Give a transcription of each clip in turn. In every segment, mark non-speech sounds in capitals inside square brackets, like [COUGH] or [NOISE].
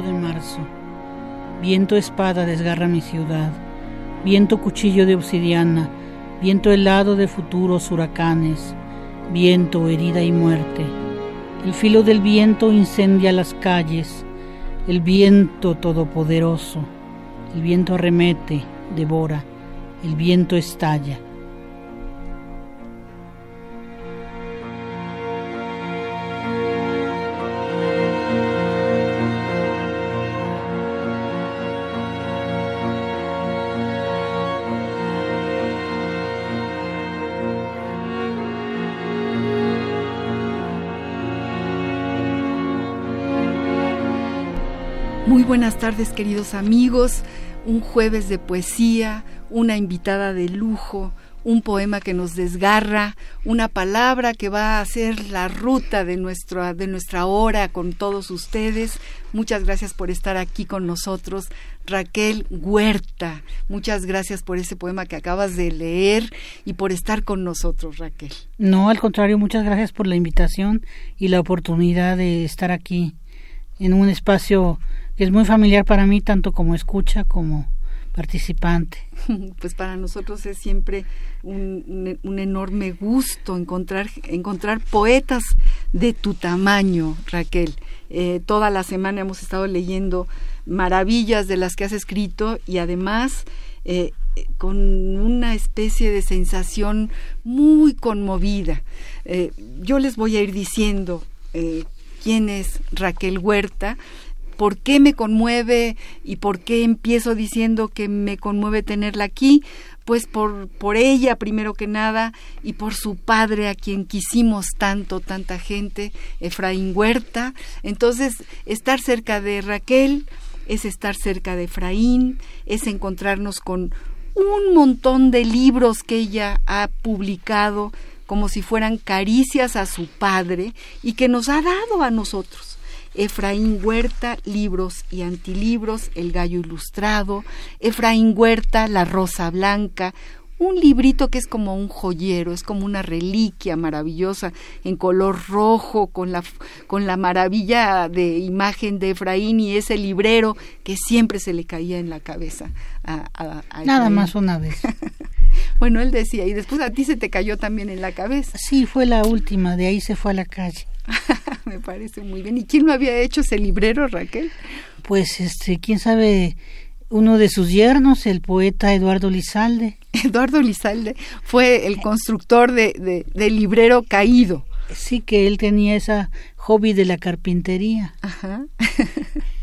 Viento de marzo, viento espada desgarra mi ciudad, viento cuchillo de obsidiana, viento helado de futuros huracanes, viento herida y muerte. El filo del viento incendia las calles, el viento todopoderoso, el viento arremete, devora, el viento estalla. Muy buenas tardes queridos amigos, un jueves de poesía, una invitada de lujo, un poema que nos desgarra, una palabra que va a ser la ruta de nuestra, de nuestra hora con todos ustedes. Muchas gracias por estar aquí con nosotros. Raquel Huerta, muchas gracias por ese poema que acabas de leer y por estar con nosotros, Raquel. No, al contrario, muchas gracias por la invitación y la oportunidad de estar aquí en un espacio es muy familiar para mí, tanto como escucha como participante. [LAUGHS] Pues para nosotros es siempre un, un, enorme gusto encontrar, encontrar poetas de tu tamaño, Raquel. Eh, toda la semana hemos estado leyendo maravillas de las que has escrito y además eh, con una especie de sensación muy conmovida. Eh, yo les voy a ir diciendo quién es Raquel Huerta ¿Por qué me conmueve y por qué empiezo diciendo que me conmueve tenerla aquí? Pues por, por ella primero que nada y por su padre a quien quisimos tanto, tanta gente, Efraín Huerta. Entonces, estar cerca de Raquel es estar cerca de Efraín, es encontrarnos con un montón de libros que ella ha publicado como si fueran caricias a su padre y que nos ha dado a nosotros. Efraín Huerta, Libros y Antilibros, El Gallo Ilustrado, Efraín Huerta, La Rosa Blanca, un librito que es como un joyero, es como una reliquia maravillosa en color rojo con la con la maravilla de imagen de Efraín y ese librero que siempre se le caía en la cabeza a, Nada más una vez. [LAUGHS] bueno, él decía, y después a ti se te cayó también en la cabeza. Sí, fue la última, de ahí se fue a la calle. [LAUGHS] Me parece muy bien. ¿Y quién lo había hecho ese librero, Raquel? Pues, este, quién sabe, uno de sus yernos, el poeta Eduardo Lizalde. [LAUGHS] Eduardo Lizalde fue el constructor de, de, del librero caído. Sí, que él tenía esa hobby de la carpintería. Ajá. [LAUGHS]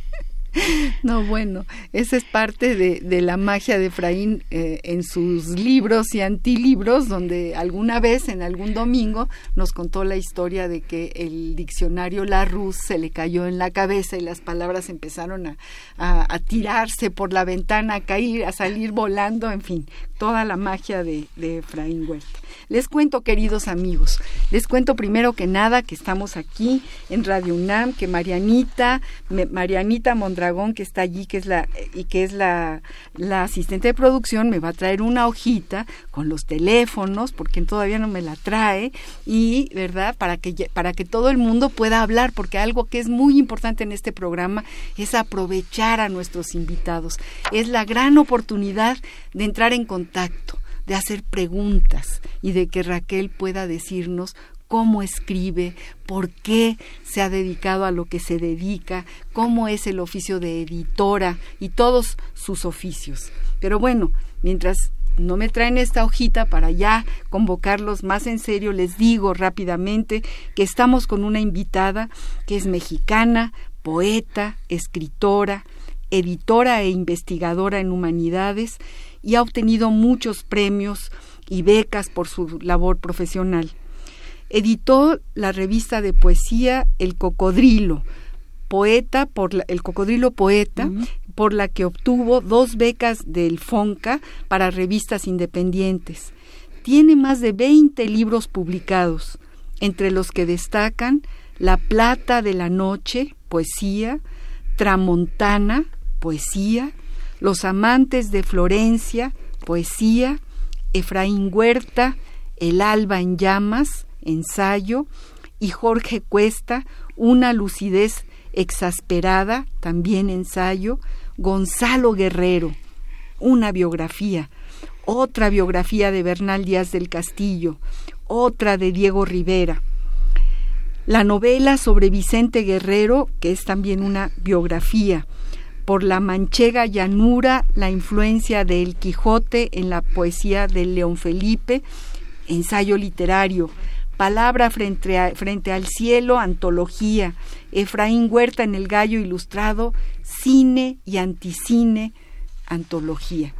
[LAUGHS] No, bueno, esa es parte de, de la magia de Efraín eh, en sus libros y antilibros, donde alguna vez, en algún domingo, nos contó la historia de que el diccionario Larousse se le cayó en la cabeza y las palabras empezaron a, a, a tirarse por la ventana, a caer, a salir volando, en fin, toda la magia de, de Efraín Huerta. Les cuento, queridos amigos, les cuento primero que nada que estamos aquí en Radio UNAM, que Marianita, Marianita Mondragón, que está allí, que es la, y que es la, la asistente de producción, me va a traer una hojita con los teléfonos, porque todavía no me la trae, y, ¿verdad?, para que, para que todo el mundo pueda hablar, porque algo que es muy importante en este programa es aprovechar a nuestros invitados. Es la gran oportunidad de entrar en contacto de hacer preguntas y de que Raquel pueda decirnos cómo escribe, por qué se ha dedicado a lo que se dedica, cómo es el oficio de editora y todos sus oficios. Pero bueno, mientras no me traen esta hojita para ya convocarlos más en serio, les digo rápidamente que estamos con una invitada que es mexicana, poeta, escritora, editora e investigadora en humanidades y ha obtenido muchos premios y becas por su labor profesional. Editó la revista de poesía El Cocodrilo, poeta por el Cocodrilo Poeta, por la que obtuvo dos becas del FONCA para revistas independientes. Tiene más de 20 libros publicados, entre los que destacan La Plata de la Noche, poesía, Tramontana, poesía, Los Amantes de Florencia, poesía, Efraín Huerta, El Alba en Llamas, ensayo, y Jorge Cuesta, Una lucidez exasperada, también ensayo, Gonzalo Guerrero, una biografía, otra biografía de Bernal Díaz del Castillo, otra de Diego Rivera. La novela sobre Vicente Guerrero, que es también una biografía, por la manchega llanura, la influencia del Quijote en la poesía de León Felipe, ensayo literario, Palabra frente, frente al cielo, antología, Efraín Huerta en el Gallo Ilustrado, cine y anticine, antología.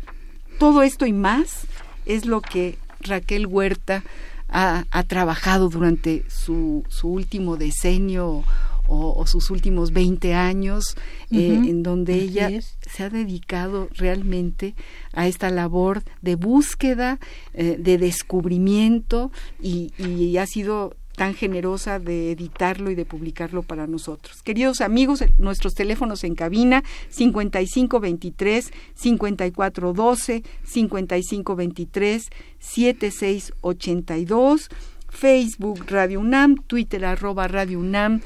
Todo esto y más es lo que Raquel Huerta ha, trabajado durante su, su último decenio o, sus últimos 20 años, eh, en donde ella se ha dedicado realmente a esta labor de búsqueda, eh, de descubrimiento y, y ha sido tan generosa de editarlo y de publicarlo para nosotros. Queridos amigos, nuestros teléfonos en cabina 5523 5412 5523 7682 Facebook Radio UNAM, Twitter arroba Radio UNAM,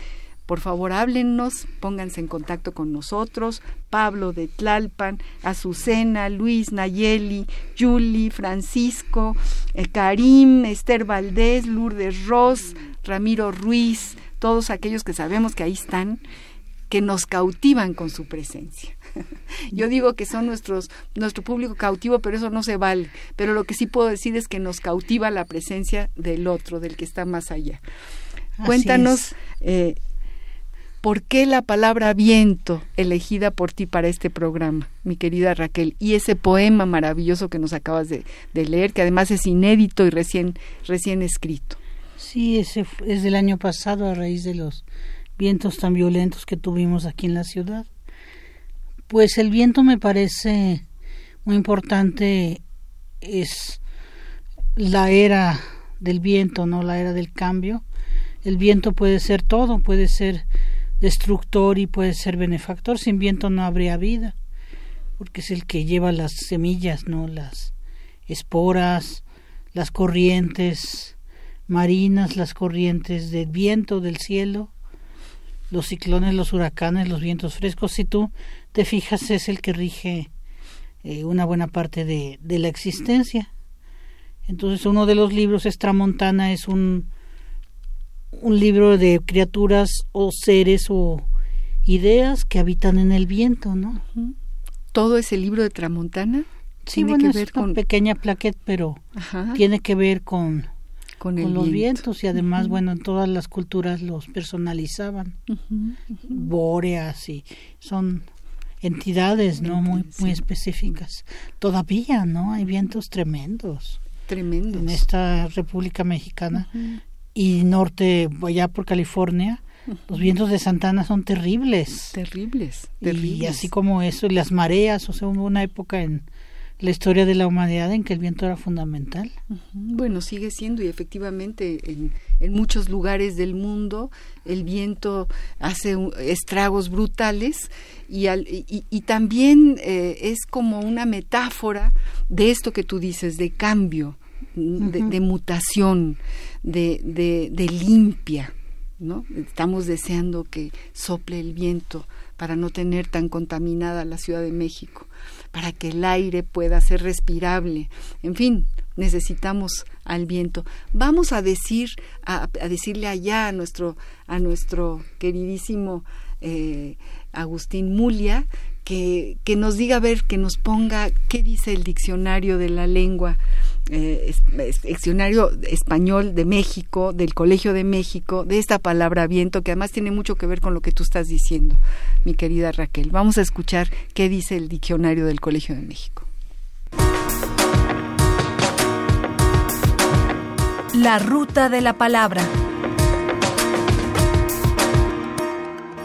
por favor, háblennos, pónganse en contacto con nosotros. Pablo de Tlalpan, Azucena, Luis Nayeli, Julie, Francisco, eh, Karim, Esther Valdés, Lourdes Ross, Ramiro Ruiz, todos aquellos que sabemos que ahí están, que nos cautivan con su presencia. [LAUGHS] Yo digo que son nuestros, nuestro público cautivo, pero eso no se vale. Pero lo que sí puedo decir es que nos cautiva la presencia del otro, del que está más allá. Cuéntanos eh, ¿Por qué la palabra viento elegida por ti para este programa, mi querida Raquel? Y ese poema maravilloso que nos acabas de, leer, que además es inédito y recién, recién escrito. Sí, ese es del año pasado a raíz de los vientos tan violentos que tuvimos aquí en la ciudad. Pues el viento me parece muy importante, es la era del viento, no la era del cambio. El viento puede ser todo, puede ser destructor y puede ser benefactor. Sin viento no habría vida, porque es el que lleva las semillas, no las esporas, las corrientes marinas, las corrientes del viento del cielo, los ciclones, los huracanes, los vientos frescos. Si tú te fijas, es el que rige eh, una buena parte de, de la existencia. Entonces uno de los libros es Tramontana, es un un libro de criaturas o seres o ideas que habitan en el viento, ¿no? ¿Todo ese libro de Tramontana? Sí, tiene que ver es con pequeña plaqueta, pero tiene que ver con, con, los vientos y además, bueno, en todas las culturas los personalizaban, bóreas y son entidades, ¿no? Muy, muy específicas. Todavía, ¿no? Hay vientos tremendos. Tremendos. En esta República Mexicana y norte, allá por California, los vientos de Santana son terribles. Terribles, terribles. Y así como eso, y las mareas, o sea, hubo una época en la historia de la humanidad en que el viento era fundamental. Bueno, sigue siendo y efectivamente en, en muchos lugares del mundo el viento hace estragos brutales y, y, también eh, es como una metáfora de esto que tú dices, de cambio, de mutación de, de, limpia, ¿no? Estamos deseando que sople el viento para no tener tan contaminada la Ciudad de México, para que el aire pueda ser respirable, en fin, necesitamos al viento. Vamos a decir, a, decirle allá a nuestro, a nuestro queridísimo eh, Agustín Mulia que, nos diga a ver, que nos ponga qué dice el diccionario de la lengua eh, diccionario español de México, del Colegio de México, de esta palabra viento, que además tiene mucho que ver con lo que tú estás diciendo, mi querida Raquel. Vamos a escuchar qué dice el diccionario del Colegio de México. La ruta de la palabra.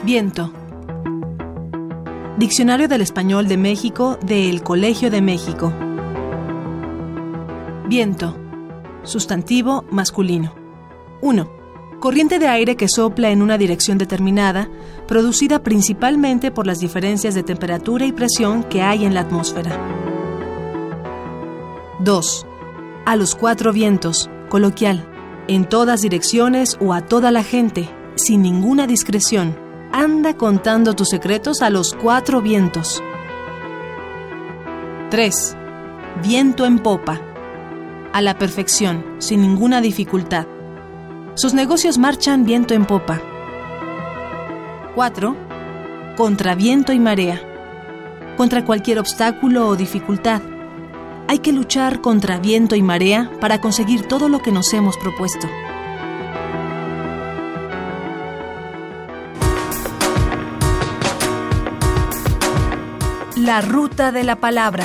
Viento. Diccionario del Español de México del Colegio de México. Viento. Sustantivo masculino. 1. Corriente de aire que sopla en una dirección determinada, producida principalmente por las diferencias de temperatura y presión que hay en la atmósfera. 2. A los cuatro vientos, coloquial, en todas direcciones o a toda la gente, sin ninguna discreción. Anda contando tus secretos a los cuatro vientos. 3. Viento en popa a la perfección, sin ninguna dificultad. Sus negocios marchan viento en popa. 4. Contra viento y marea. Contra cualquier obstáculo o dificultad. Hay que luchar contra viento y marea para conseguir todo lo que nos hemos propuesto. La ruta de la palabra.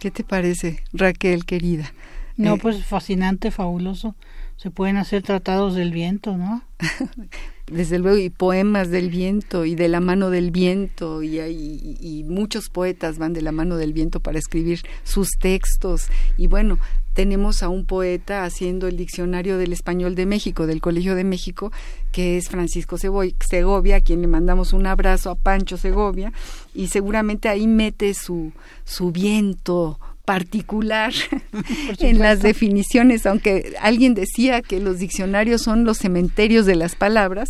¿Qué te parece, Raquel, querida? No, eh, pues fascinante, fabuloso. Se pueden hacer tratados del viento, ¿no? [LAUGHS] Desde luego, y poemas del viento, y de la mano del viento, y, y, y, muchos poetas van de la mano del viento para escribir sus textos. Y bueno, tenemos a un poeta haciendo el diccionario del español de México, del Colegio de México, que es Francisco Segovia, a quien le mandamos un abrazo a Pancho Segovia, y seguramente ahí mete su, su viento particular [LAUGHS] en las definiciones, aunque alguien decía que los diccionarios son los cementerios de las palabras,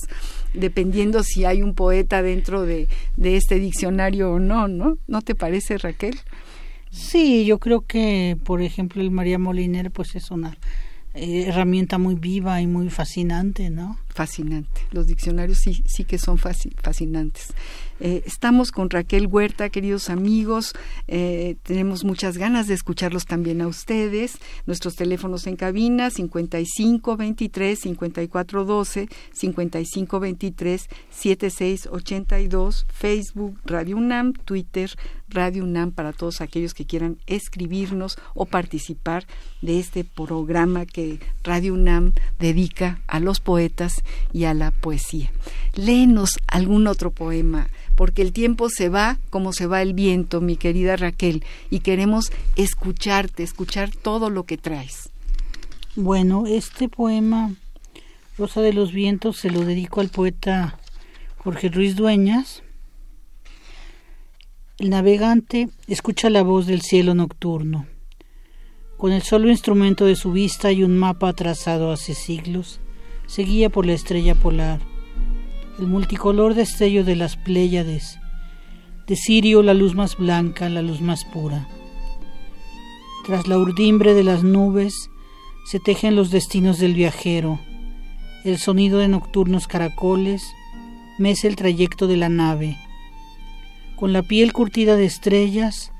dependiendo si hay un poeta dentro de, de este diccionario o no, ¿no? ¿No te parece, Raquel? Sí, yo creo que, por ejemplo, el María Moliner, pues es una eh, herramienta muy viva y muy fascinante, ¿no? Fascinante. Los diccionarios sí, sí que son fascinantes. Eh, estamos con Raquel Huerta, queridos amigos. Eh, tenemos muchas ganas de escucharlos también a ustedes. Nuestros teléfonos en cabina 55 23 54 12, 55 23 76 82, Facebook Radio UNAM, Twitter Radio UNAM para todos aquellos que quieran escribirnos o participar de este programa que Radio UNAM dedica a los poetas y a la poesía. Léenos algún otro poema porque el tiempo se va como se va el viento, mi querida Raquel, y queremos escucharte, escuchar todo lo que traes. Bueno, este poema, Rosa de los Vientos, se lo dedico al poeta Jorge Ruiz Dueñas. El navegante escucha la voz del cielo nocturno. Con el solo instrumento de su vista y un mapa trazado hace siglos, seguía por la estrella polar el multicolor destello de las Pléyades, de Sirio la luz más blanca, la luz más pura. Tras la urdimbre de las nubes se tejen los destinos del viajero, el sonido de nocturnos caracoles mece el trayecto de la nave. Con la piel curtida de estrellas,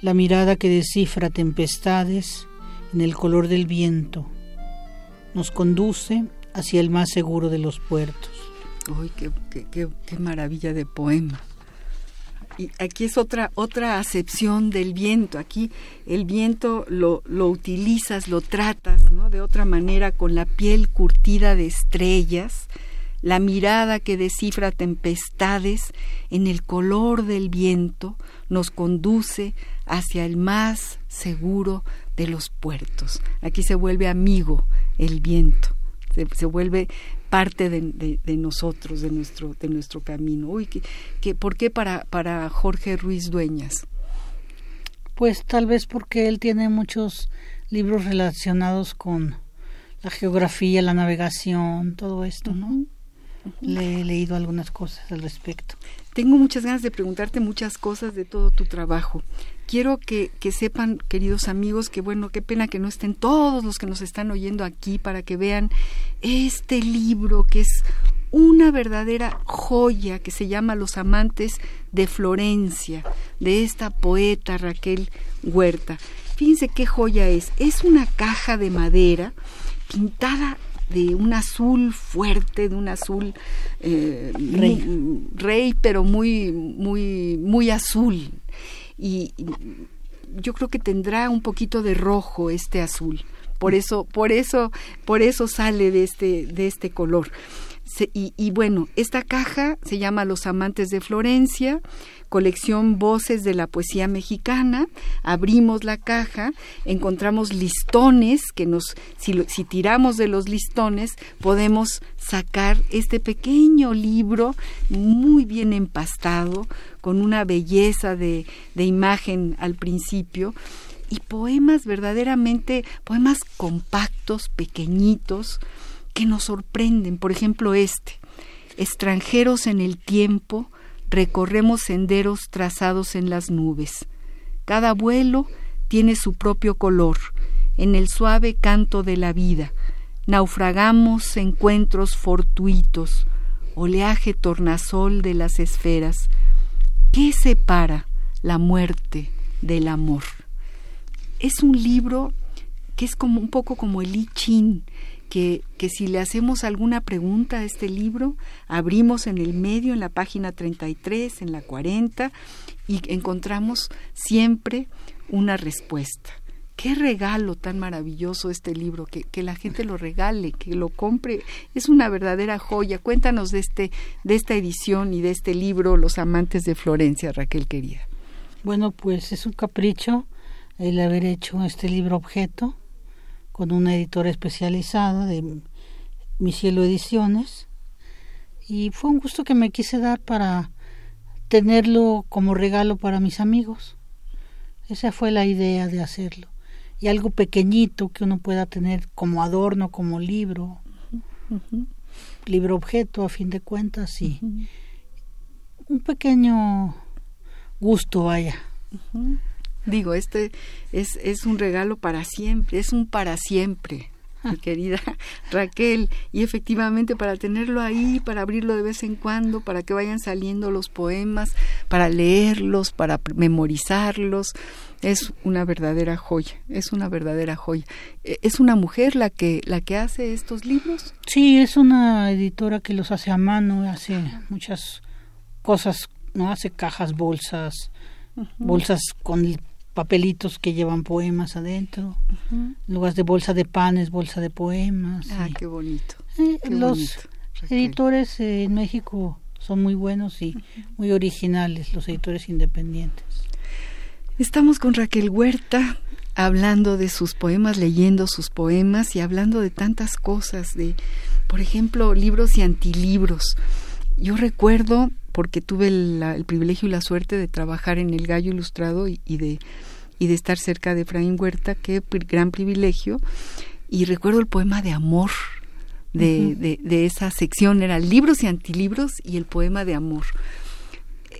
la mirada que descifra tempestades en el color del viento, nos conduce hacia el más seguro de los puertos. Uy, qué, qué, qué, maravilla de poema. Y aquí es otra, otra acepción del viento. Aquí el viento lo, lo utilizas, lo tratas ¿no? de otra manera con la piel curtida de estrellas, la mirada que descifra tempestades en el color del viento nos conduce hacia el más seguro de los puertos. Aquí se vuelve amigo el viento, se, se vuelve parte de, de, nosotros, de nuestro, de nuestro camino. Uy, que, ¿Por qué para, para Jorge Ruiz Dueñas? Pues tal vez porque él tiene muchos libros relacionados con la geografía, la navegación, todo esto, ¿no? Le he leído algunas cosas al respecto. Tengo muchas ganas de preguntarte muchas cosas de todo tu trabajo. Quiero que, que, sepan, queridos amigos, que bueno, qué pena que no estén todos los que nos están oyendo aquí para que vean este libro que es una verdadera joya que se llama Los amantes de Florencia, de esta poeta Raquel Huerta. Fíjense qué joya es. Es una caja de madera pintada de un azul fuerte, de un azul eh, rey. pero muy, muy, muy azul. Y yo creo que tendrá un poquito de rojo este azul. Por eso, por eso, por eso sale de este, de este color y, bueno, esta caja se llama Los Amantes de Florencia, colección Voces de la Poesía Mexicana. Abrimos la caja, encontramos listones que nos, si, tiramos de los listones, podemos sacar este pequeño libro muy bien empastado, con una belleza de, de imagen al principio y poemas verdaderamente, poemas compactos, pequeñitos, que nos sorprenden. Por ejemplo, este. Extranjeros en el tiempo, recorremos senderos trazados en las nubes. Cada vuelo tiene su propio color, en el suave canto de la vida. Naufragamos encuentros fortuitos, oleaje tornasol de las esferas. ¿Qué separa la muerte del amor? Es un libro que es como un poco como el I Ching, que, que, si le hacemos alguna pregunta a este libro, abrimos en el medio, en la página 33, en la 40, y encontramos siempre una respuesta. Qué regalo tan maravilloso este libro, que, que, la gente lo regale, que lo compre, es una verdadera joya. Cuéntanos de este, de esta edición y de este libro, Los amantes de Florencia, Raquel querida. Bueno, pues es un capricho el haber hecho este libro objeto con una editora especializada de Mi Cielo Ediciones y fue un gusto que me quise dar para tenerlo como regalo para mis amigos. Esa fue la idea de hacerlo. Y algo pequeñito que uno pueda tener como adorno, como libro, libro objeto a fin de cuentas y un pequeño gusto vaya. Digo, este es, es un regalo para siempre, es un para siempre, [LAUGHS] mi querida Raquel. Y efectivamente para tenerlo ahí, para abrirlo de vez en cuando, para que vayan saliendo los poemas, para leerlos, para memorizarlos, es una verdadera joya, es una verdadera joya. E, ¿Es una mujer la que, la que hace estos libros? Sí, es una editora que los hace a mano, hace muchas cosas, no hace cajas, bolsas, bolsas con papelitos que llevan poemas adentro, lugares de bolsa de panes, bolsa de poemas. Ah, qué bonito. los editores en México son muy buenos y muy originales, los editores independientes. Estamos con Raquel Huerta hablando de sus poemas, leyendo sus poemas y hablando de tantas cosas, de, por ejemplo, libros y antilibros. Yo recuerdo porque tuve el, privilegio y la suerte de trabajar en el Gallo Ilustrado y, de, y de estar cerca de Efraín Huerta, qué gran privilegio. Y recuerdo el poema de amor de, de, de esa sección, eran libros y antilibros y el poema de amor.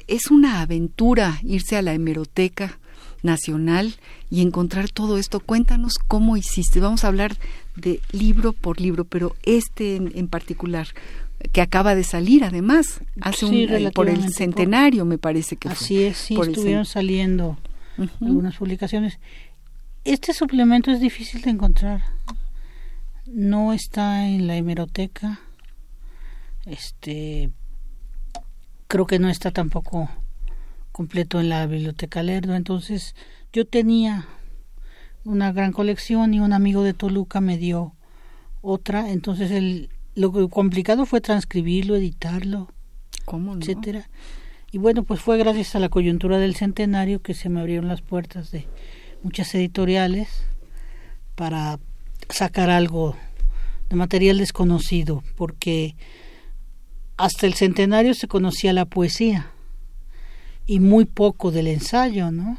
Es una aventura irse a la hemeroteca nacional y encontrar todo esto. Cuéntanos cómo hiciste. Vamos a hablar de libro por libro, pero este en particular que acaba de salir además hace un eh, por el centenario me parece que así es sí estuvieron saliendo algunas publicaciones. Este suplemento es difícil de encontrar. No está en la hemeroteca. Este creo que no está tampoco completo en la biblioteca Lerdo. Entonces yo tenía una gran colección y un amigo de Toluca me dio otra. Entonces él lo complicado fue transcribirlo, editarlo, ¿Cómo etcétera. Y bueno, pues fue gracias a la coyuntura del centenario que se me abrieron las puertas de muchas editoriales para sacar algo de material desconocido, porque hasta el centenario se conocía la poesía y muy poco del ensayo, ¿no?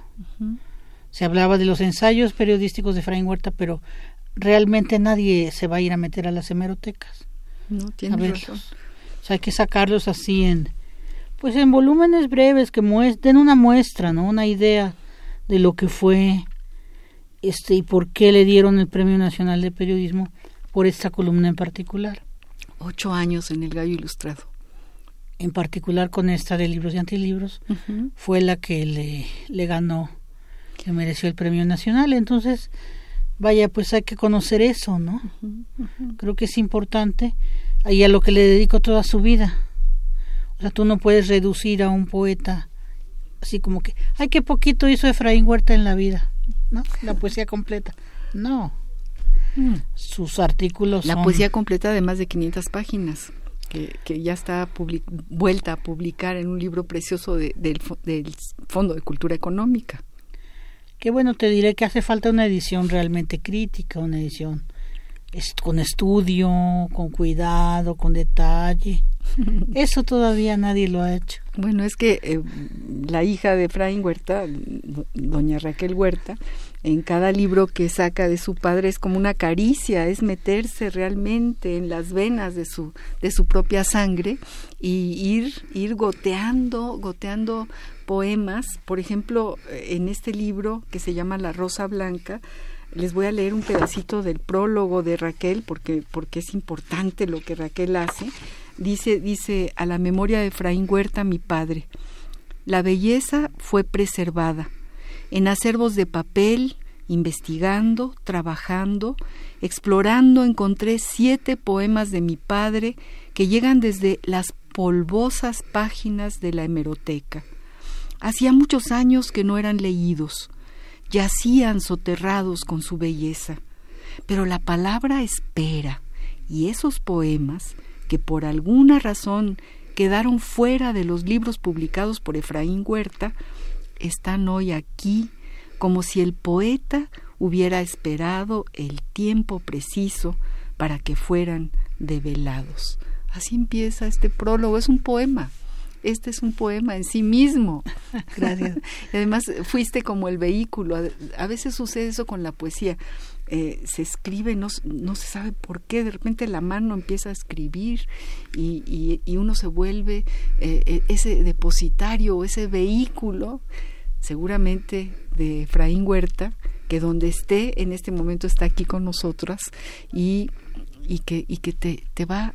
Se hablaba de los ensayos periodísticos de Fraín Huerta, pero realmente nadie se va a ir a meter a las hemerotecas. No, tiene razón. hay que sacarlos así en, pues en volúmenes breves que den una muestra, ¿no? Una idea de lo que fue este y por qué le dieron el Premio Nacional de Periodismo por esta columna en particular. Ocho años en el Gallo Ilustrado. En particular con esta de libros y antilibros, fue la que le, le ganó, le mereció el Premio Nacional. Entonces, vaya, pues hay que conocer eso, ¿no? Creo que es importante y a lo que le dedico toda su vida. O sea, tú no puedes reducir a un poeta así como que, ay, qué poquito hizo Efraín Huerta en la vida, ¿no? La poesía completa. No. Mm. Sus artículos La poesía completa de más de 500 páginas. Que, que ya está vuelta a publicar en un libro precioso del, del Fondo de Cultura Económica. Que bueno, te diré que hace falta una edición realmente crítica, una edición con estudio, con cuidado, con detalle. [LAUGHS] Eso todavía nadie lo ha hecho. Bueno, es que eh, la hija de Efraín Huerta, doña Raquel Huerta, en cada libro que saca de su padre es como una caricia, es meterse realmente en las venas de su, de su propia sangre y ir, ir goteando, goteando poemas. Por ejemplo, en este libro que se llama La Rosa Blanca, les voy a leer un pedacito del prólogo de Raquel porque, porque es importante lo que Raquel hace. Dice, dice, a la memoria de Efraín Huerta, mi padre. La belleza fue preservada. En acervos de papel, investigando, trabajando, explorando, encontré siete poemas de mi padre que llegan desde las polvosas páginas de la hemeroteca. Hacía muchos años que no eran leídos yacían soterrados con su belleza. Pero la palabra espera, y esos poemas, que por alguna razón quedaron fuera de los libros publicados por Efraín Huerta, están hoy aquí como si el poeta hubiera esperado el tiempo preciso para que fueran develados. Así empieza este prólogo, es un poema este es un poema en sí mismo. [LAUGHS] Gracias. y además fuiste como el vehículo. A veces sucede eso con la poesía. Eh, se escribe, no, no se sabe por qué, de repente la mano empieza a escribir y, y, uno se vuelve eh, e, ese depositario, ese vehículo, seguramente de Efraín Huerta, que donde esté en este momento está aquí con nosotras y, y que, y que te, te, va,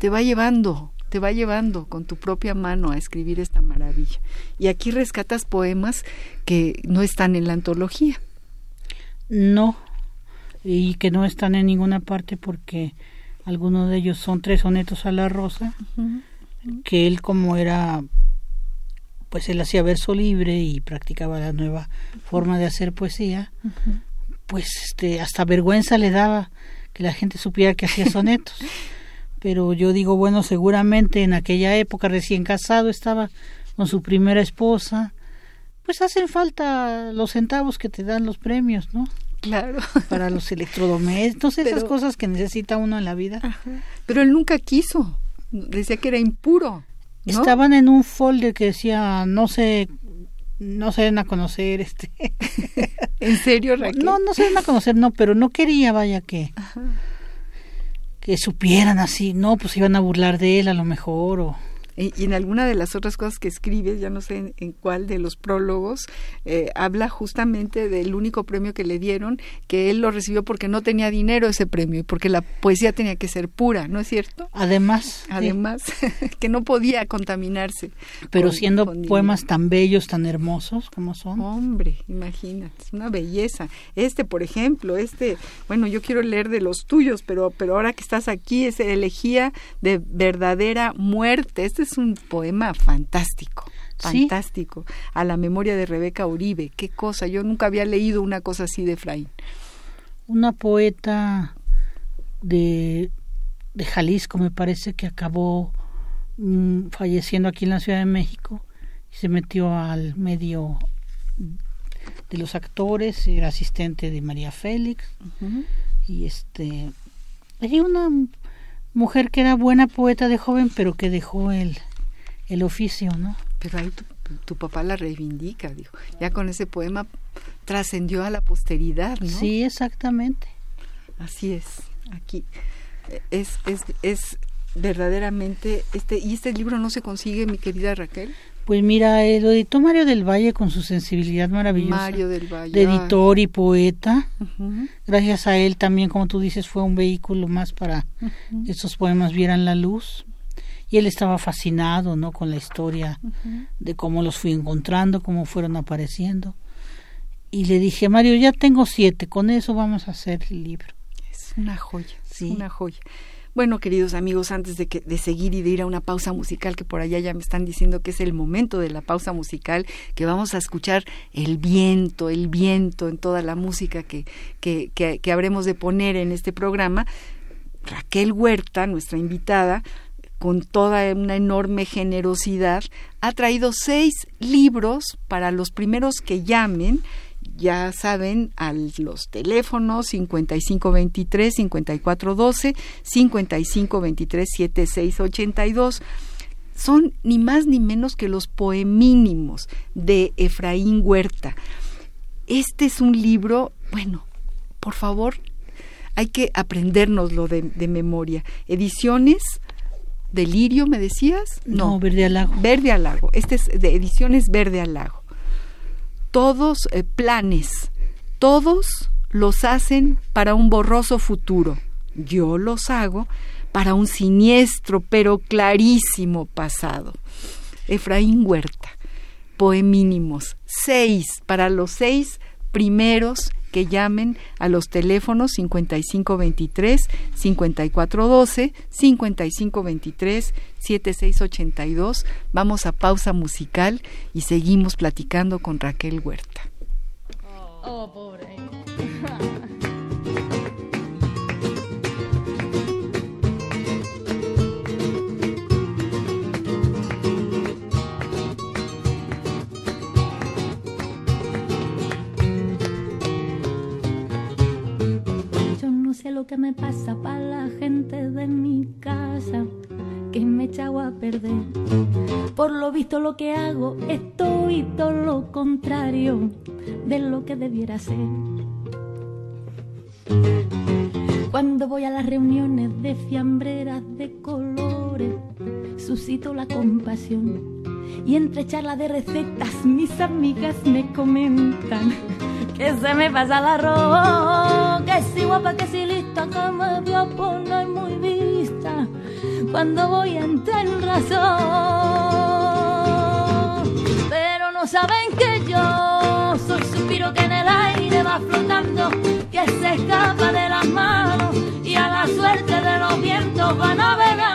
te va llevando te va llevando con tu propia mano a escribir esta maravilla. Y aquí rescatas poemas que no están en la antología. No, y que no están en ninguna parte porque algunos de ellos son tres sonetos a la rosa, que él como era, pues él hacía verso libre y practicaba la nueva forma de hacer poesía, pues este, hasta vergüenza le daba que la gente supiera que hacía sonetos. [LAUGHS] pero yo digo, bueno, seguramente en aquella época recién casado estaba con su primera esposa, pues hacen falta los centavos que te dan los premios, ¿no? Claro. [LAUGHS] Para los electrodomésticos, esas cosas que necesita uno en la vida. Pero él nunca quiso, decía que era impuro. Estaban en un folder que decía, no sé, no se den a conocer, este. [LAUGHS] ¿En serio, [LAUGHS] Raquel? No, no se den a conocer, no, pero no quería, vaya que. Ajá que supieran así, no, pues iban a burlar de él a lo mejor o y, en alguna de las otras cosas que escribes, ya no sé en, cuál de los prólogos, eh, habla justamente del único premio que le dieron, que él lo recibió porque no tenía dinero ese premio y porque la poesía tenía que ser pura, ¿no es cierto? Además. Además, [LAUGHS] que no podía contaminarse. Pero siendo poemas tan bellos, tan hermosos como son. Hombre, imagínate, es una belleza. Este, por ejemplo, este, bueno, yo quiero leer de los tuyos, pero, pero ahora que estás aquí, es elegía de verdadera muerte. Este es un poema fantástico, fantástico, a la memoria de Rebeca Uribe. Qué cosa, yo nunca había leído una cosa así de Efraín. Una poeta de, de Jalisco, me parece que acabó mm, falleciendo aquí en la Ciudad de México y se metió al medio de los actores, era asistente de María Félix y este hay una mujer que era buena poeta de joven, pero que dejó el, el oficio, ¿no? Pero ahí tu, papá la reivindica, dijo. Ya con ese poema trascendió a la posteridad, ¿no? Sí, exactamente. Así es. Aquí es, es, es verdaderamente, este, y este libro no se consigue, mi querida Raquel. Pues mira, eh, lo editó Mario del Valle con su sensibilidad maravillosa. Mario del Valle. De editor y poeta. Gracias a él también, como tú dices, fue un vehículo más para que estos poemas vieran la luz. Y él estaba fascinado, ¿no? Con la historia de cómo los fui encontrando, cómo fueron apareciendo. Y le dije, Mario, ya tengo siete, con eso vamos a hacer el libro. Es una joya, sí. una joya. Bueno, queridos amigos, antes de, que, de seguir y de ir a una pausa musical, que por allá ya me están diciendo que es el momento de la pausa musical, que vamos a escuchar el viento, el viento en toda la música que, que, que, que habremos de poner en este programa, Raquel Huerta, nuestra invitada, con toda una enorme generosidad, ha traído seis libros para los primeros que llamen ya saben, a los teléfonos 5523-5412, 5523-7682. Son ni más ni menos que los poemínimos de Efraín Huerta. Este es un libro, bueno, por favor, hay que aprendérnoslo de, de memoria. Ediciones Delirio, ¿me decías? No, Verde Alago. Verde Alago. Este es de Ediciones Verde Alago todos eh, planes, todos los hacen para un borroso futuro. Yo los hago para un siniestro pero clarísimo pasado. Efraín Huerta, poemínimos, seis para los seis primeros que llamen a los teléfonos 5523 5412 5523 7682. Vamos a pausa musical y seguimos platicando con Raquel Huerta. Oh, pobre. [LAUGHS] sé lo que me pasa para la gente de mi casa, que me echado a perder. Por lo visto lo que hago estoy todo lo contrario de lo que debiera ser. Cuando voy a las reuniones de fiambreras de colores, suscito la compasión. Y entre charlas de recetas, mis amigas me comentan que se me pasa el arroz, que si guapa, que si lista, que me voy a poner muy vista cuando voy a entrar en razón. Pero no saben que yo soy suspiro que en el aire va flotando, que se escapa de las manos y a la suerte de los vientos va navegando.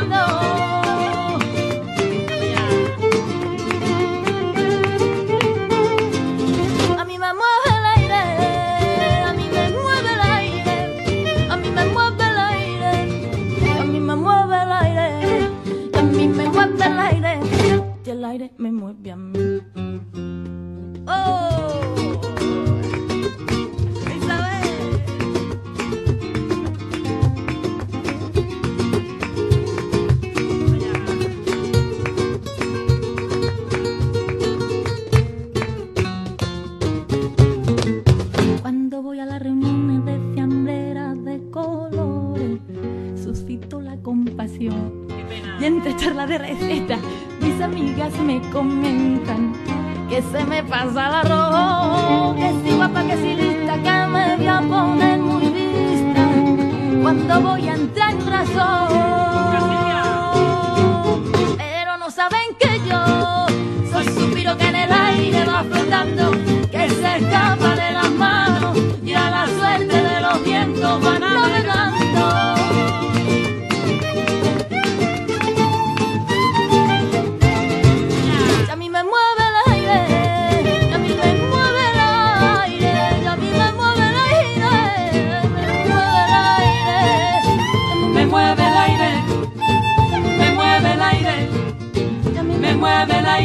Charlas de recetas mis amigas me comentan que se me pasa la arroz, que si guapa, que si lista, que me voy a poner muy vista cuando voy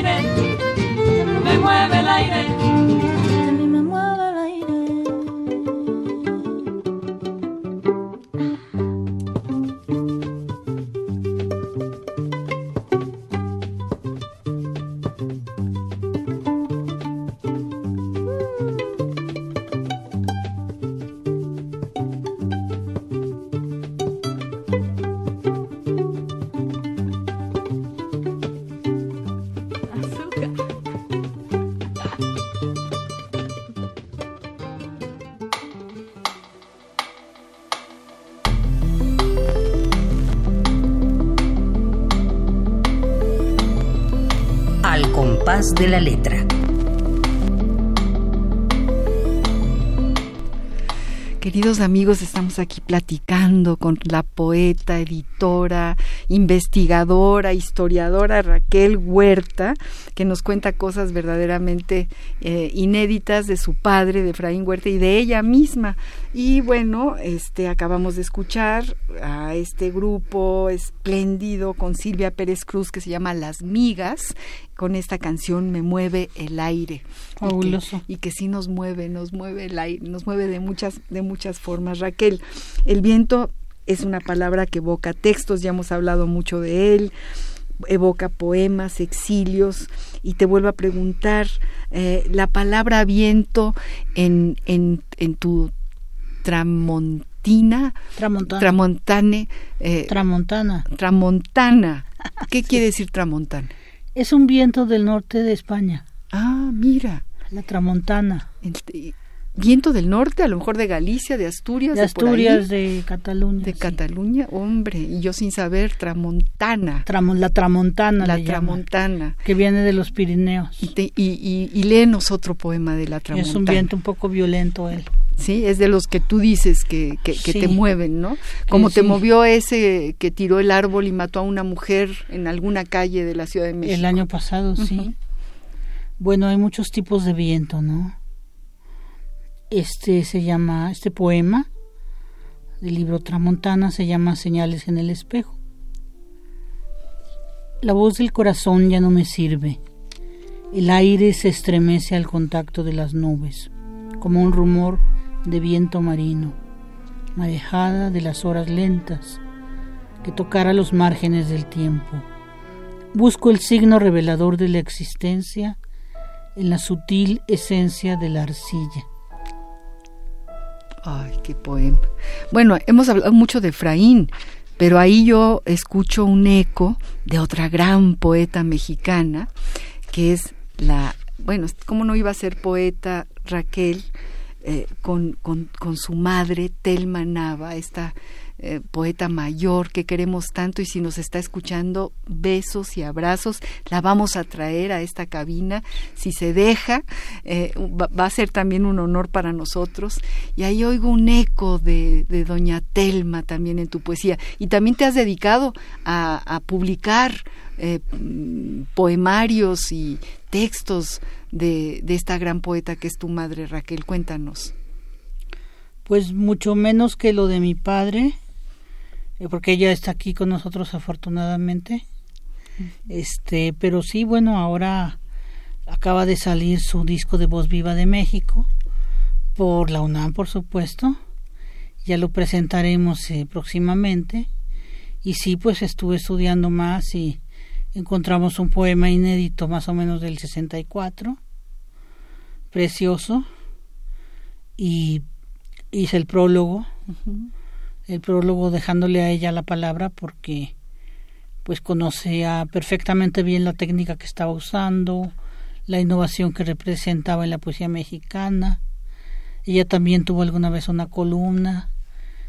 baby. De la letra. Queridos amigos, estamos aquí platicando con la poeta, editora, investigadora, historiadora Raquel Huerta, que nos cuenta cosas verdaderamente eh, inéditas de su padre, de Efraín Huerta, y de ella misma. Y bueno, este acabamos de escuchar a este grupo espléndido con Silvia Pérez Cruz que se llama Las Migas, con esta canción Me mueve el aire. Fabuloso. Y que, y que sí nos mueve, nos mueve el aire, nos mueve de muchas, de muchas formas. Raquel, el viento es una palabra que evoca textos, ya hemos hablado mucho de él, evoca poemas, exilios, y te vuelvo a preguntar, eh, la palabra viento en, en, en tu tramontina, Tramontana. tramontane, eh, Tramontana. tramontana. [LAUGHS] ¿Qué quiere decir tramontana? Es un viento del norte de España, Ah, mira, la tramontana. el- viento del norte, a lo mejor de Galicia, de Asturias, De ahí, Cataluña. de sí. Cataluña, hombre, y yo sin saber, tramontana, Tramo- la tramontana. la llaman, tramontana. que viene de los Pirineos. Y, te- y, y- y léenos otro poema de la tramontana. Es un viento un poco violento él. Sí, es de los que tú dices que, que, que Sí. te mueven, ¿no? Como sí. te movió ese que tiró el árbol y mató a una mujer en alguna calle de la Ciudad de México. El año pasado, sí. Bueno, hay muchos tipos de viento, ¿no? Este se llama, este poema del libro Tramontana se llama Señales en el espejo. La voz del corazón ya no me sirve. El aire se estremece al contacto de las nubes, como un rumor de viento marino, marejada de las horas lentas que tocara los márgenes del tiempo. Busco el signo revelador de la existencia en la sutil esencia de la arcilla. Ay, qué poema. Bueno, hemos hablado mucho de Efraín, pero ahí yo escucho un eco de otra gran poeta mexicana, que es la, bueno, ¿cómo no iba a ser poeta Raquel eh, con, con, con su madre, Telma Nava, esta eh, poeta mayor que queremos tanto y si nos está escuchando, besos y abrazos, la vamos a traer a esta cabina, si se deja, eh, va, a ser también un honor para nosotros. Y ahí oigo un eco de, doña Telma también en tu poesía. Y también te has dedicado a, publicar eh, mm, poemarios y textos de, de esta gran poeta que es tu madre, Raquel. Cuéntanos. Pues mucho menos que lo de mi padre, porque ella está aquí con nosotros afortunadamente. Este, pero sí, bueno, ahora acaba de salir su disco de Voz Viva de México por la UNAM, por supuesto. Ya lo presentaremos eh, próximamente. Y sí, pues estuve estudiando más y encontramos un poema inédito más o menos del 64, precioso, y hice el prólogo, el prólogo dejándole a ella la palabra porque pues conocía perfectamente bien la técnica que estaba usando, la innovación que representaba en la poesía mexicana. Ella también tuvo alguna vez una columna.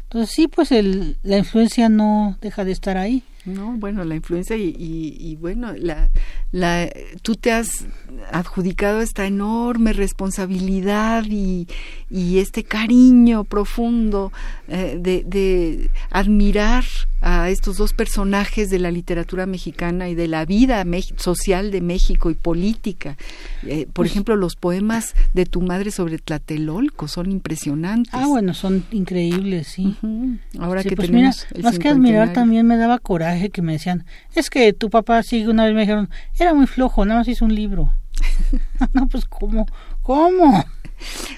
Entonces sí, pues el, la influencia no deja de estar ahí. No, bueno, la influencia y, y, y bueno, la, la, tú te has adjudicado esta enorme responsabilidad y, y este cariño profundo eh, de, de admirar a estos dos personajes de la literatura mexicana y de la vida social de México y política. Eh, por ejemplo, los poemas de tu madre sobre Tlatelolco son impresionantes. Ah, bueno, son increíbles, sí. Uh -huh. Ahora sí, que pues tenemos mira, más que admirar también me daba coraje que me decían, es que tu papá sí, una vez me dijeron, era muy flojo, nada más hizo un libro. [LAUGHS] [LAUGHS] no, pues ¿cómo? ¿Cómo?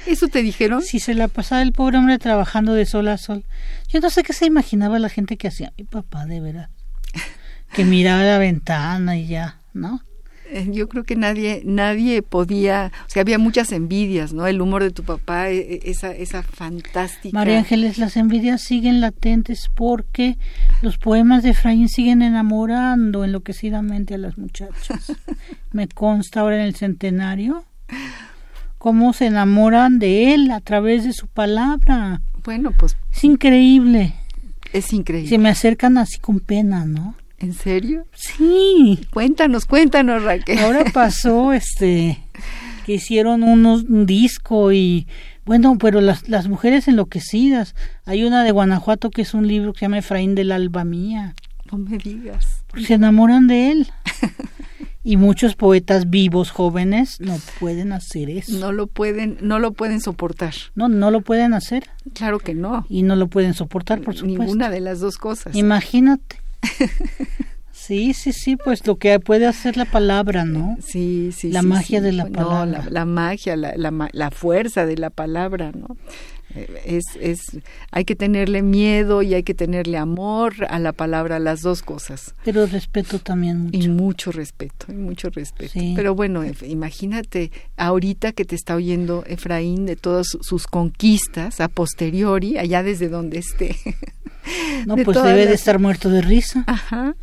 ¿Eso te dijeron? Si se la pasaba el pobre hombre trabajando de sol a sol. Yo no sé qué se imaginaba la gente que hacía mi papá, de verdad. [LAUGHS] que miraba la ventana y ya, ¿no? Yo creo que nadie, nadie podía, o sea, había muchas envidias, ¿no? El humor de tu papá, esa, esa fantástica. María Ángeles, las envidias siguen latentes porque los poemas de Efraín siguen enamorando enloquecidamente a las muchachas. [LAUGHS] Me consta ahora en el centenario cómo se enamoran de él a través de su palabra. Bueno, pues. Es increíble. Es increíble. Se me acercan así con pena, ¿no? ¿En serio? Sí. Cuéntanos, cuéntanos, Raquel. Ahora pasó este que hicieron unos, un disco y bueno, pero las, las mujeres enloquecidas. Hay una de Guanajuato que es un libro que se llama Efraín del Alba Mía. No me digas. Se enamoran de él. y muchos poetas vivos jóvenes no pueden hacer eso. No lo pueden, no lo pueden soportar. No, no lo pueden hacer. Claro que no. Y no lo pueden soportar, por supuesto. Ninguna de las dos cosas. Imagínate. [LAUGHS] Sí, sí, sí, pues lo que puede hacer la palabra, ¿no? Sí, sí. La magia de la palabra. No, la, magia, la, la, la, fuerza de la palabra, ¿no? Es, es, hay que tenerle miedo y hay que tenerle amor a la palabra, las dos cosas. Pero respeto también mucho. Y mucho respeto, y mucho respeto. Pero bueno, imagínate ahorita que te está oyendo Efraín de todas sus conquistas a posteriori, allá desde donde esté. No, [LAUGHS] pues debe de estar muerto de risa. Ajá,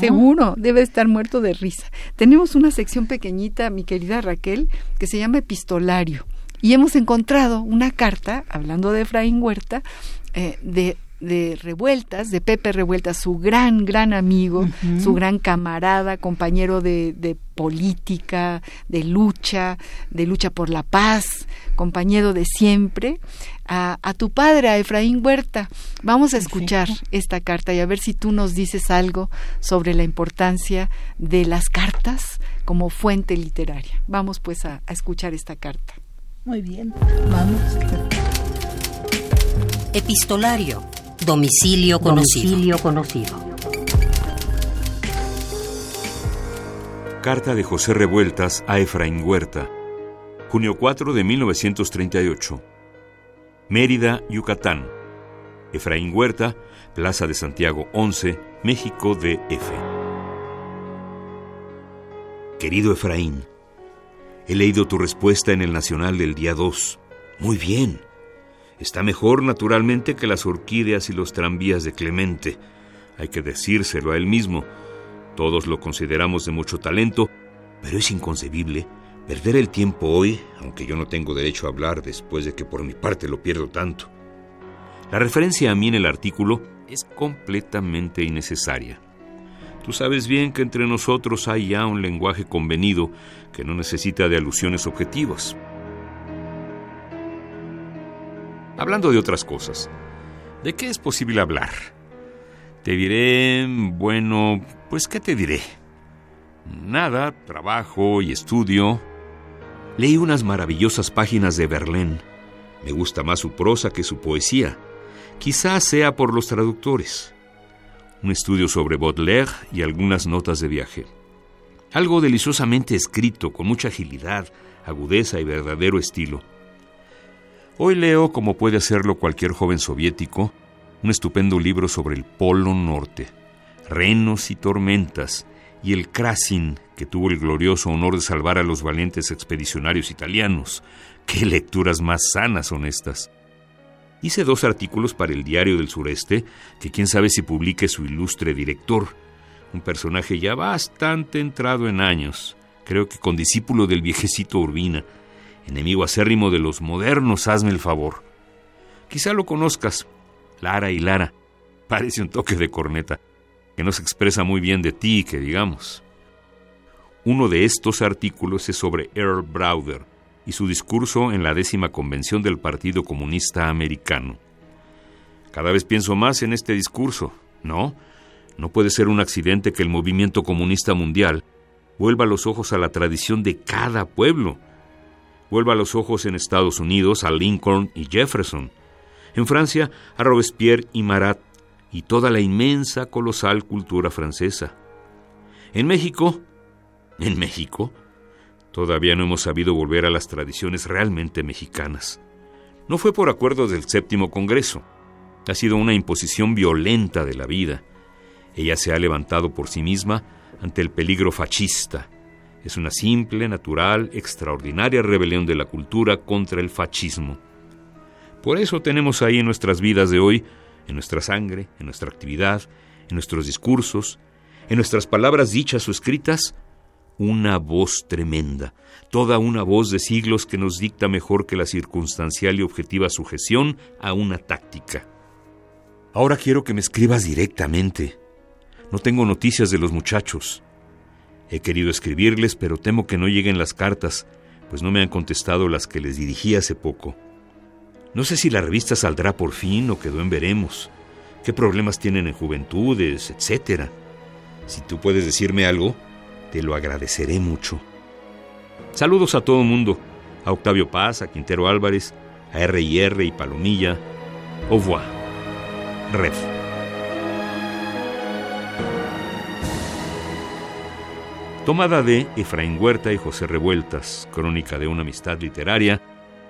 seguro, debe de estar muerto de risa. Tenemos una sección pequeñita, mi querida Raquel, que se llama epistolario y hemos encontrado una carta, hablando de Efraín Huerta, eh, de de Revueltas, de Pepe Revueltas, su gran, gran amigo, su gran camarada, compañero de, de, política, de lucha, de lucha por la paz, compañero de siempre, a, a tu padre, a Efraín Huerta. Vamos a escuchar esta carta y a ver si tú nos dices algo sobre la importancia de las cartas como fuente literaria. Vamos pues a escuchar esta carta. Muy bien, vamos. Epistolario. Domicilio conocido. Domicilio conocido. Carta de José Revueltas a Efraín Huerta. Junio 4 de 1938. Mérida, Yucatán. Efraín Huerta, Plaza de Santiago 11, México DF. Querido Efraín, He leído tu respuesta en el Nacional del día 2. Muy bien. Está mejor, naturalmente, que las orquídeas y los tranvías de Clemente. Hay que decírselo a él mismo. Todos lo consideramos de mucho talento, pero es inconcebible perder el tiempo hoy, aunque yo no tengo derecho a hablar después de que por mi parte lo pierdo tanto. La referencia a mí en el artículo es completamente innecesaria. Tú sabes bien que entre nosotros hay ya un lenguaje convenido que no necesita de alusiones objetivas. Hablando de otras cosas, ¿de qué es posible hablar? Te diré, bueno, pues ¿qué te diré? Nada, trabajo y estudio. Leí unas maravillosas páginas de Verlaine. Me gusta más su prosa que su poesía. Quizás sea por los traductores un estudio sobre Baudelaire y algunas notas de viaje. Algo deliciosamente escrito, con mucha agilidad, agudeza y verdadero estilo. Hoy leo, como puede hacerlo cualquier joven soviético, un estupendo libro sobre el Polo Norte, renos y tormentas, y el Krasin, que tuvo el glorioso honor de salvar a los valientes expedicionarios italianos. ¡Qué lecturas más sanas son estas! Hice dos artículos para el Diario del Sureste, que quién sabe si publique su ilustre director, un personaje ya bastante entrado en años, creo que condiscípulo del viejecito Urbina, enemigo acérrimo de los modernos, hazme el favor. Quizá lo conozcas, Lara y Lara. Parece un toque de corneta, que no se expresa muy bien de ti, que digamos. Uno de estos artículos es sobre Earl Browder, y su discurso en la décima convención del Partido Comunista Americano. Cada vez pienso más en este discurso. No, no puede ser un accidente que el movimiento comunista mundial vuelva los ojos a la tradición de cada pueblo. Vuelva los ojos en Estados Unidos a Lincoln y Jefferson, en Francia a Robespierre y Marat y toda la inmensa, colosal cultura francesa. En México, en México, Todavía no hemos sabido volver a las tradiciones realmente mexicanas. No fue por acuerdo del séptimo Congreso. Ha sido una imposición violenta de la vida. Ella se ha levantado por sí misma ante el peligro fascista. Es una simple, natural, extraordinaria rebelión de la cultura contra el fascismo. Por eso tenemos ahí en nuestras vidas de hoy, en nuestra sangre, en nuestra actividad, en nuestros discursos, en nuestras palabras dichas o escritas, una voz tremenda, toda una voz de siglos que nos dicta mejor que la circunstancial y objetiva sujeción a una táctica. Ahora quiero que me escribas directamente. No tengo noticias de los muchachos. He querido escribirles, pero temo que no lleguen las cartas, pues no me han contestado las que les dirigí hace poco. No sé si la revista saldrá por fin o quedó en veremos. ¿Qué problemas tienen en juventudes, etcétera? Si tú puedes decirme algo, te lo agradeceré mucho. Saludos a todo mundo, a Octavio Paz, a Quintero Álvarez, a R&R y Palomilla. Au revoir. Red. Tomada de Efraín Huerta y José Revueltas, Crónica de una amistad literaria,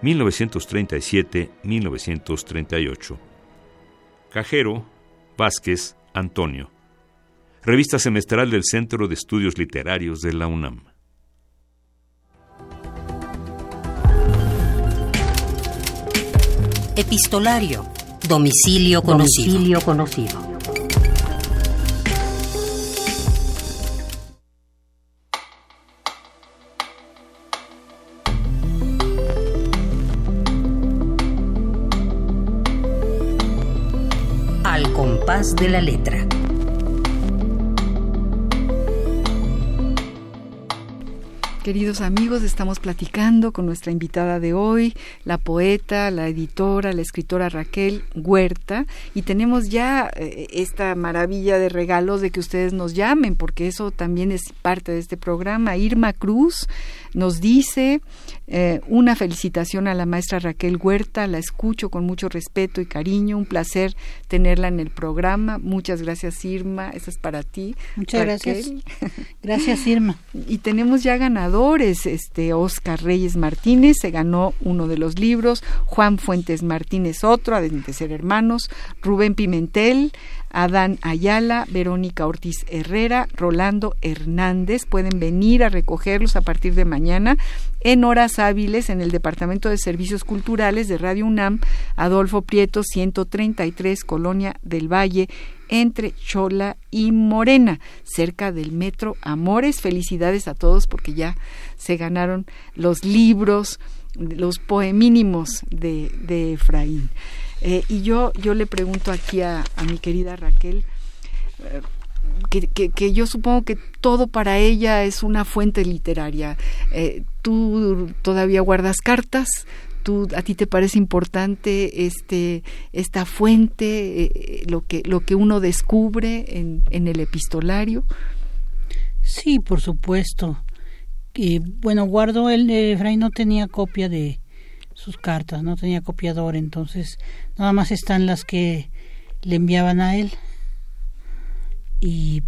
1937-1938. Cajero, Vázquez, Antonio. Revista semestral del Centro de Estudios Literarios de la UNAM. Epistolario. Domicilio conocido. Domicilio conocido. De la letra. Queridos amigos, estamos platicando con nuestra invitada de hoy, la poeta, la editora, la escritora Raquel Huerta, y tenemos ya eh, esta maravilla de regalos de que ustedes nos llamen, porque eso también es parte de este programa. Irma Cruz nos dice eh, una felicitación a la maestra Raquel Huerta, la escucho con mucho respeto y cariño, un placer tenerla en el programa. Muchas gracias Irma, esa es para ti. Muchas gracias. Gracias Irma. [LAUGHS] Y tenemos ya este Oscar Reyes Martínez se ganó uno de los libros, Juan Fuentes Martínez otro, de ser hermanos, Rubén Pimentel, Adán Ayala, Verónica Ortiz Herrera, Rolando Hernández. Pueden venir a recogerlos a partir de mañana en horas hábiles en el Departamento de Servicios Culturales de Radio UNAM, Adolfo Prieto 133, Colonia del Valle, entre Chola y Morena, cerca del Metro Amores. Felicidades a todos porque ya se ganaron los libros, los poemínimos de, Efraín. Eh, y yo, yo le pregunto aquí a, mi querida Raquel, eh, que, que, yo supongo que todo para ella es una fuente literaria. Eh, tú todavía guardas cartas, tú a ti te parece importante este esta fuente, lo que lo que uno descubre en, el epistolario. Sí, por supuesto. Y bueno, guardo el Efraín no tenía copia de sus cartas, no tenía copiador, entonces nada más están las que le enviaban a él y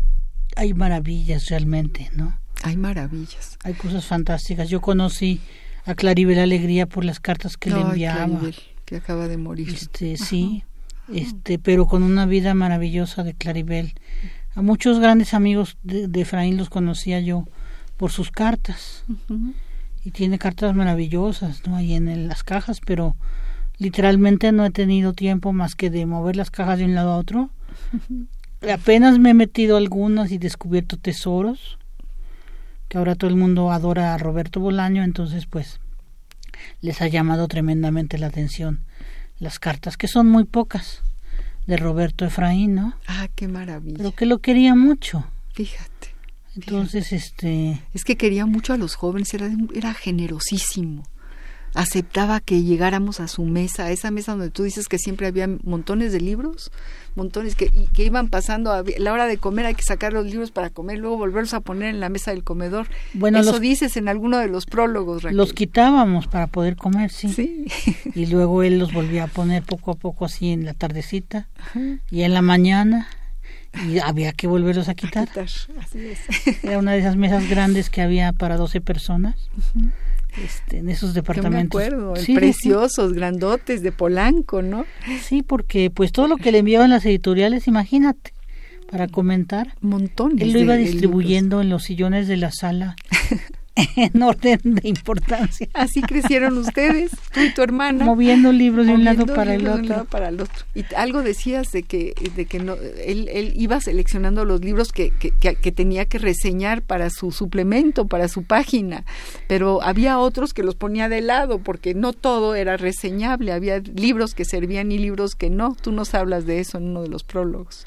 hay maravillas realmente, ¿no? Hay maravillas. Hay cosas fantásticas. Yo conocí a Claribel Alegría por las cartas que le enviaba. Claribel, que acaba de morir. Este, sí, este, pero con una vida maravillosa de Claribel. A muchos grandes amigos de, Efraín los conocía yo por sus cartas y tiene cartas maravillosas no ahí en las cajas pero literalmente no he tenido tiempo más que de mover las cajas de un lado a otro apenas me he metido algunas y descubierto tesoros que ahora todo el mundo adora a Roberto Bolaño entonces pues les ha llamado tremendamente la atención las cartas que son muy pocas de Roberto Efraín no ah qué maravilla. Pero que lo quería mucho. Fíjate. Entonces, este... Es que quería mucho a los jóvenes, era, era generosísimo. Aceptaba que llegáramos a su mesa, a esa mesa donde tú dices que siempre había montones de libros, montones que, que iban pasando a la hora de comer, hay que sacar los libros para comer, luego volverlos a poner en la mesa del comedor. Bueno, Eso dices en alguno de los prólogos, Los quitábamos para poder comer, sí. sí. y luego él los volvía a poner poco a poco así en la tardecita y en la mañana y había que volverlos a quitar. Era una de esas mesas grandes que había para 12 personas. Este, en esos departamentos. me acuerdo, preciosos, grandotes de Polanco, ¿no? Sí, porque pues todo lo que le enviaban las editoriales, imagínate, para comentar. Montones. Él lo iba distribuyendo en los sillones de la sala. [LAUGHS] [LAUGHS] en orden de importancia. Así crecieron ustedes, tú y tu hermana. Moviendo libros de un lado para el otro. para el otro. Y algo decías de que, de que no, él, él iba seleccionando los libros que, que, que, tenía que reseñar para su suplemento, para su página, pero había otros que los ponía de lado porque no todo era reseñable, había libros que servían y libros que no. Tú nos hablas de eso en uno de los prólogos.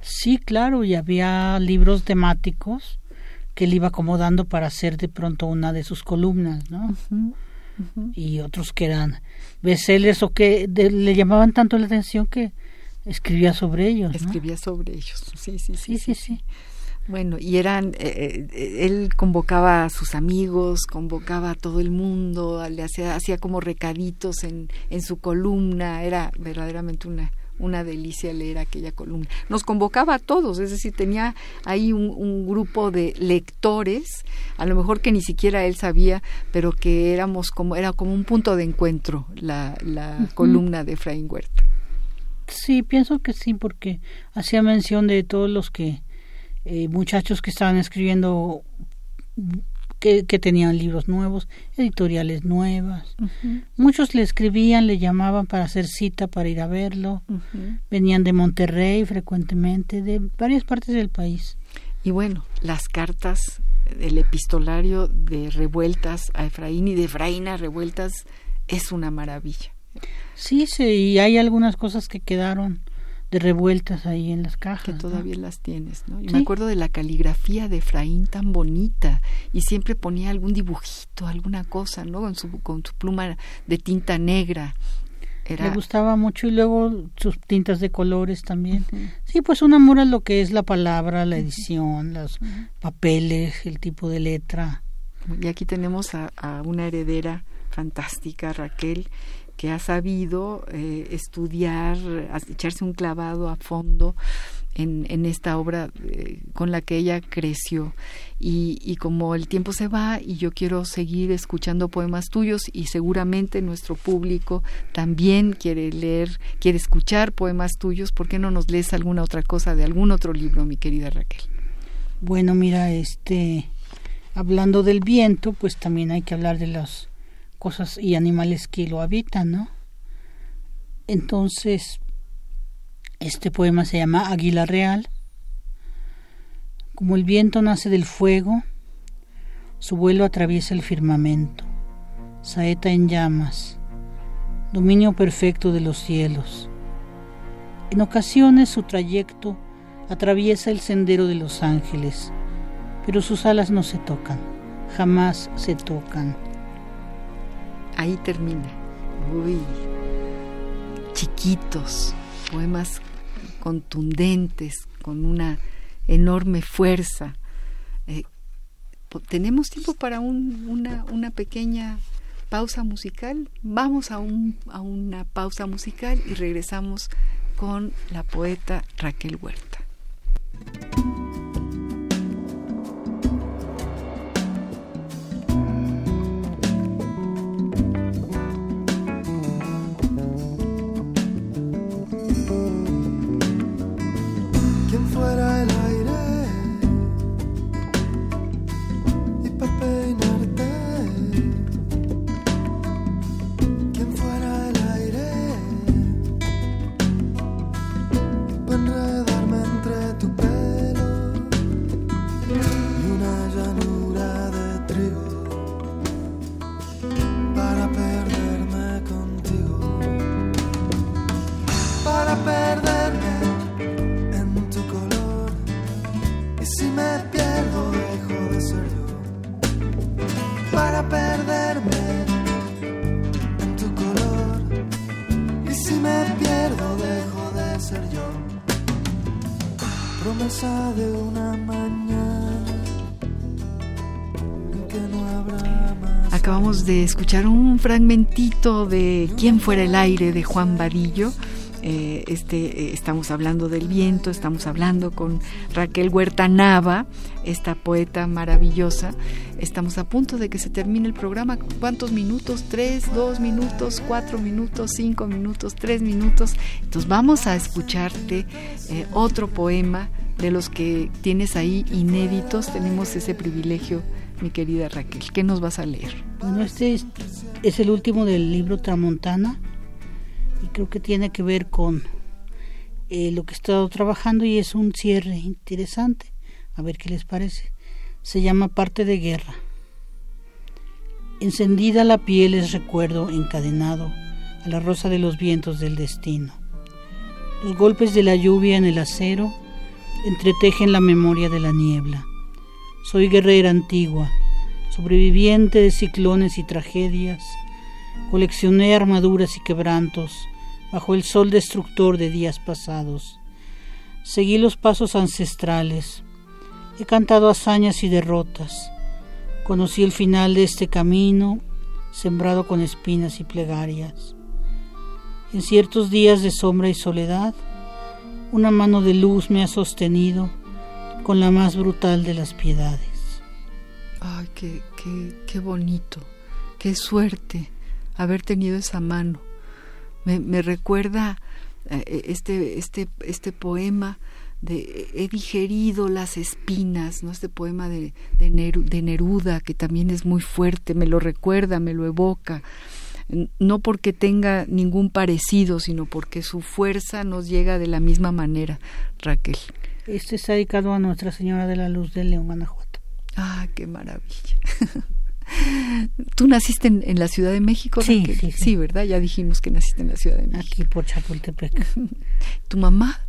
Sí, claro, y había libros temáticos que él iba acomodando para hacer de pronto una de sus columnas, ¿no? Y otros que eran bestsellers o que le llamaban tanto la atención que escribía sobre ellos. Escribía sobre ellos, sí, sí, sí. Sí, sí, Bueno, y eran, eh, eh, él convocaba a sus amigos, convocaba a todo el mundo, le hacía, hacía como recaditos en, en su columna, era verdaderamente una, una delicia leer aquella columna. Nos convocaba a todos, es decir, tenía ahí un, grupo de lectores, a lo mejor que ni siquiera él sabía, pero que éramos como, era como un punto de encuentro la, la columna de Efraín Huerta. Sí, pienso que sí, porque hacía mención de todos los que eh, muchachos que estaban escribiendo que, tenían libros nuevos, editoriales nuevas. Muchos le escribían, le llamaban para hacer cita para ir a verlo. Venían de Monterrey frecuentemente, de varias partes del país. Y bueno, las cartas, el epistolario de revueltas a Efraín y de Efraín a revueltas es una maravilla. Sí, sí, y hay algunas cosas que quedaron de revueltas ahí en las cajas. Que todavía las tienes, ¿no? Y me acuerdo de la caligrafía de Efraín tan bonita y siempre ponía algún dibujito, alguna cosa, ¿no? Con su, con su pluma de tinta negra. Era... Le gustaba mucho y luego sus tintas de colores también. Sí, pues un amor a lo que es la palabra, la edición, los papeles, el tipo de letra. Y aquí tenemos a, a una heredera fantástica, Raquel, que ha sabido eh, estudiar, echarse un clavado a fondo en, en esta obra eh, con la que ella creció. Y, y, como el tiempo se va y yo quiero seguir escuchando poemas tuyos y seguramente nuestro público también quiere leer, quiere escuchar poemas tuyos, ¿por qué no nos lees alguna otra cosa de algún otro libro, mi querida Raquel? Bueno, mira, este, hablando del viento, pues también hay que hablar de los cosas y animales que lo habitan, ¿no? Entonces, este poema se llama Águila Real. Como el viento nace del fuego, su vuelo atraviesa el firmamento, saeta en llamas, dominio perfecto de los cielos. En ocasiones su trayecto atraviesa el sendero de los ángeles, pero sus alas no se tocan, jamás se tocan ahí termina. Uy, chiquitos, poemas contundentes, con una enorme fuerza. Eh, ¿Tenemos tiempo para una, pequeña pausa musical? Vamos a una pausa musical y regresamos con la poeta Raquel Huerta. De escuchar un fragmentito de Quién fuera el aire de Juan Vadillo. Eh, este, eh, estamos hablando del viento, estamos hablando con Raquel Huerta Nava, esta poeta maravillosa. Estamos a punto de que se termine el programa. ¿Cuántos minutos? ¿Tres, dos minutos, cuatro minutos, cinco minutos, tres minutos? Entonces vamos a escucharte eh, otro poema de los que tienes ahí inéditos. Tenemos ese privilegio mi querida Raquel. ¿Qué nos vas a leer? Bueno, este es, el último del libro Tramontana y creo que tiene que ver con eh, lo que he estado trabajando y es un cierre interesante. A ver qué les parece. Se llama Parte de Guerra. Encendida la piel es recuerdo encadenado a la rosa de los vientos del destino. Los golpes de la lluvia en el acero entretejen la memoria de la niebla. Soy guerrera antigua, sobreviviente de ciclones y tragedias. Coleccioné armaduras y quebrantos bajo el sol destructor de días pasados. Seguí los pasos ancestrales. He cantado hazañas y derrotas. Conocí el final de este camino, sembrado con espinas y plegarias. En ciertos días de sombra y soledad, una mano de luz me ha sostenido con la más brutal de las piedades. Ay, qué, qué, qué bonito, qué suerte haber tenido esa mano. Me, me recuerda eh, este, este, este poema de He digerido las espinas, ¿no? Este poema de, de, de Neruda, que también es muy fuerte, me lo recuerda, me lo evoca no porque tenga ningún parecido, sino porque su fuerza nos llega de la misma manera, Raquel. Este está dedicado a Nuestra Señora de la Luz de León, Guanajuato. Ah, qué maravilla. [LAUGHS] ¿Tú naciste en, la Ciudad de México? Sí, sí, sí, ¿verdad? Ya dijimos que naciste en la Ciudad de México. Aquí por Chapultepec. [LAUGHS] ¿Tu mamá?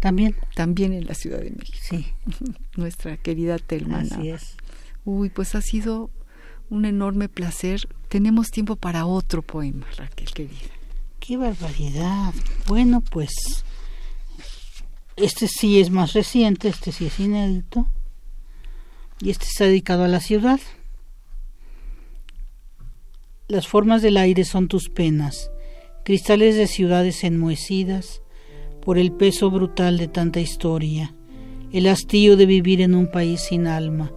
También. También en la Ciudad de México. Sí. [LAUGHS] Nuestra querida Telma. Así es. Uy, pues ha sido un enorme placer. Tenemos tiempo para otro poema, Raquel, querida. Qué barbaridad. Bueno, pues este sí es más reciente, este sí es inédito. Y este está dedicado a la ciudad. Las formas del aire son tus penas, cristales de ciudades enmohecidas por el peso brutal de tanta historia, el hastío de vivir en un país sin alma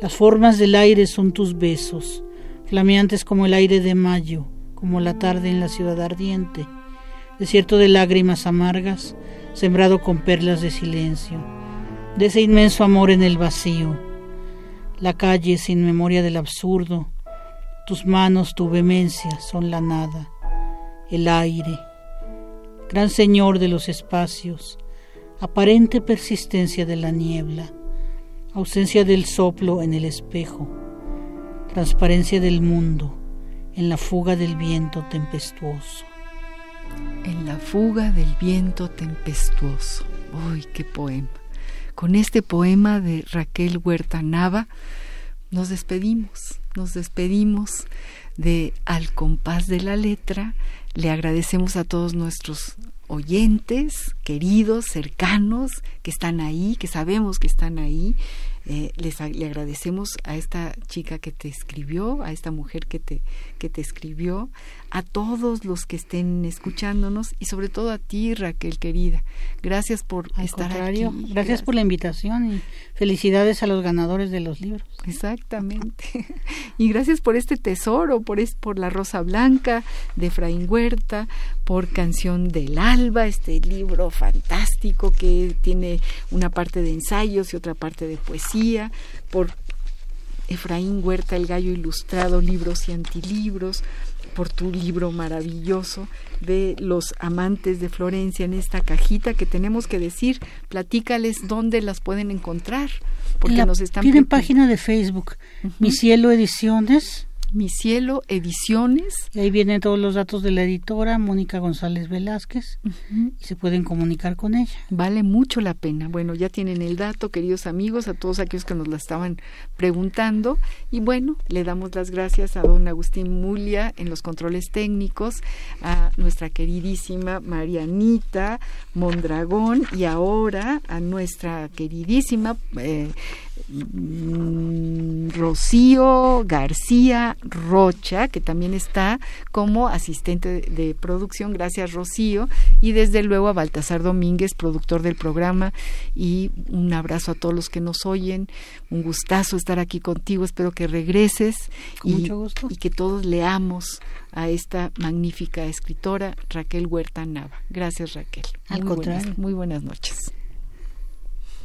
las formas del aire son tus besos, flameantes como el aire de mayo, como la tarde en la ciudad ardiente, desierto de lágrimas amargas, sembrado con perlas de silencio, de ese inmenso amor en el vacío, la calle sin memoria del absurdo, tus manos, tu vehemencia son la nada, el aire, gran señor de los espacios, aparente persistencia de la niebla, ausencia del soplo en el espejo, transparencia del mundo en la fuga del viento tempestuoso. En la fuga del viento tempestuoso. ¡Uy, qué poema! Con este poema de Raquel Huerta Nava nos despedimos, nos despedimos de Al compás de la letra. Le agradecemos a todos nuestros oyentes, queridos, cercanos, que están ahí, que sabemos que están ahí. Eh, les, le agradecemos a esta chica que te escribió, a esta mujer que te, que te escribió, a todos los que estén escuchándonos y sobre todo a ti, Raquel, querida. Gracias por estar aquí. Gracias, gracias por la invitación y felicidades a los ganadores de los libros. Exactamente. [LAUGHS] Y gracias por este tesoro, por, es, por La Rosa Blanca de Efraín Huerta, por Canción del Alba, este libro fantástico que tiene una parte de ensayos y otra parte de poesía, por Efraín Huerta, El Gallo Ilustrado, libros y antilibros, por tu libro maravilloso de los amantes de Florencia en esta cajita que tenemos que decir, platícales dónde las pueden encontrar, porque nos están tienen página de Facebook, Mi Cielo Ediciones mi Cielo Ediciones. Y ahí vienen todos los datos de la editora, Mónica González Velázquez, y se pueden comunicar con ella. Vale mucho la pena. Bueno, ya tienen el dato, queridos amigos, a todos aquellos que nos la estaban preguntando. Y bueno, le damos las gracias a don Agustín Mulia en los controles técnicos, a nuestra queridísima Marianita Mondragón y ahora a nuestra queridísima... Eh, Rocío García Rocha, que también está como asistente de producción. Gracias, Rocío. Y desde luego a Baltasar Domínguez, productor del programa. Y un abrazo a todos los que nos oyen. Un gustazo estar aquí contigo. Espero que regreses. y, y que todos leamos a esta magnífica escritora, Raquel Huerta Nava. Gracias, Raquel. Al contrario. muy buenas noches.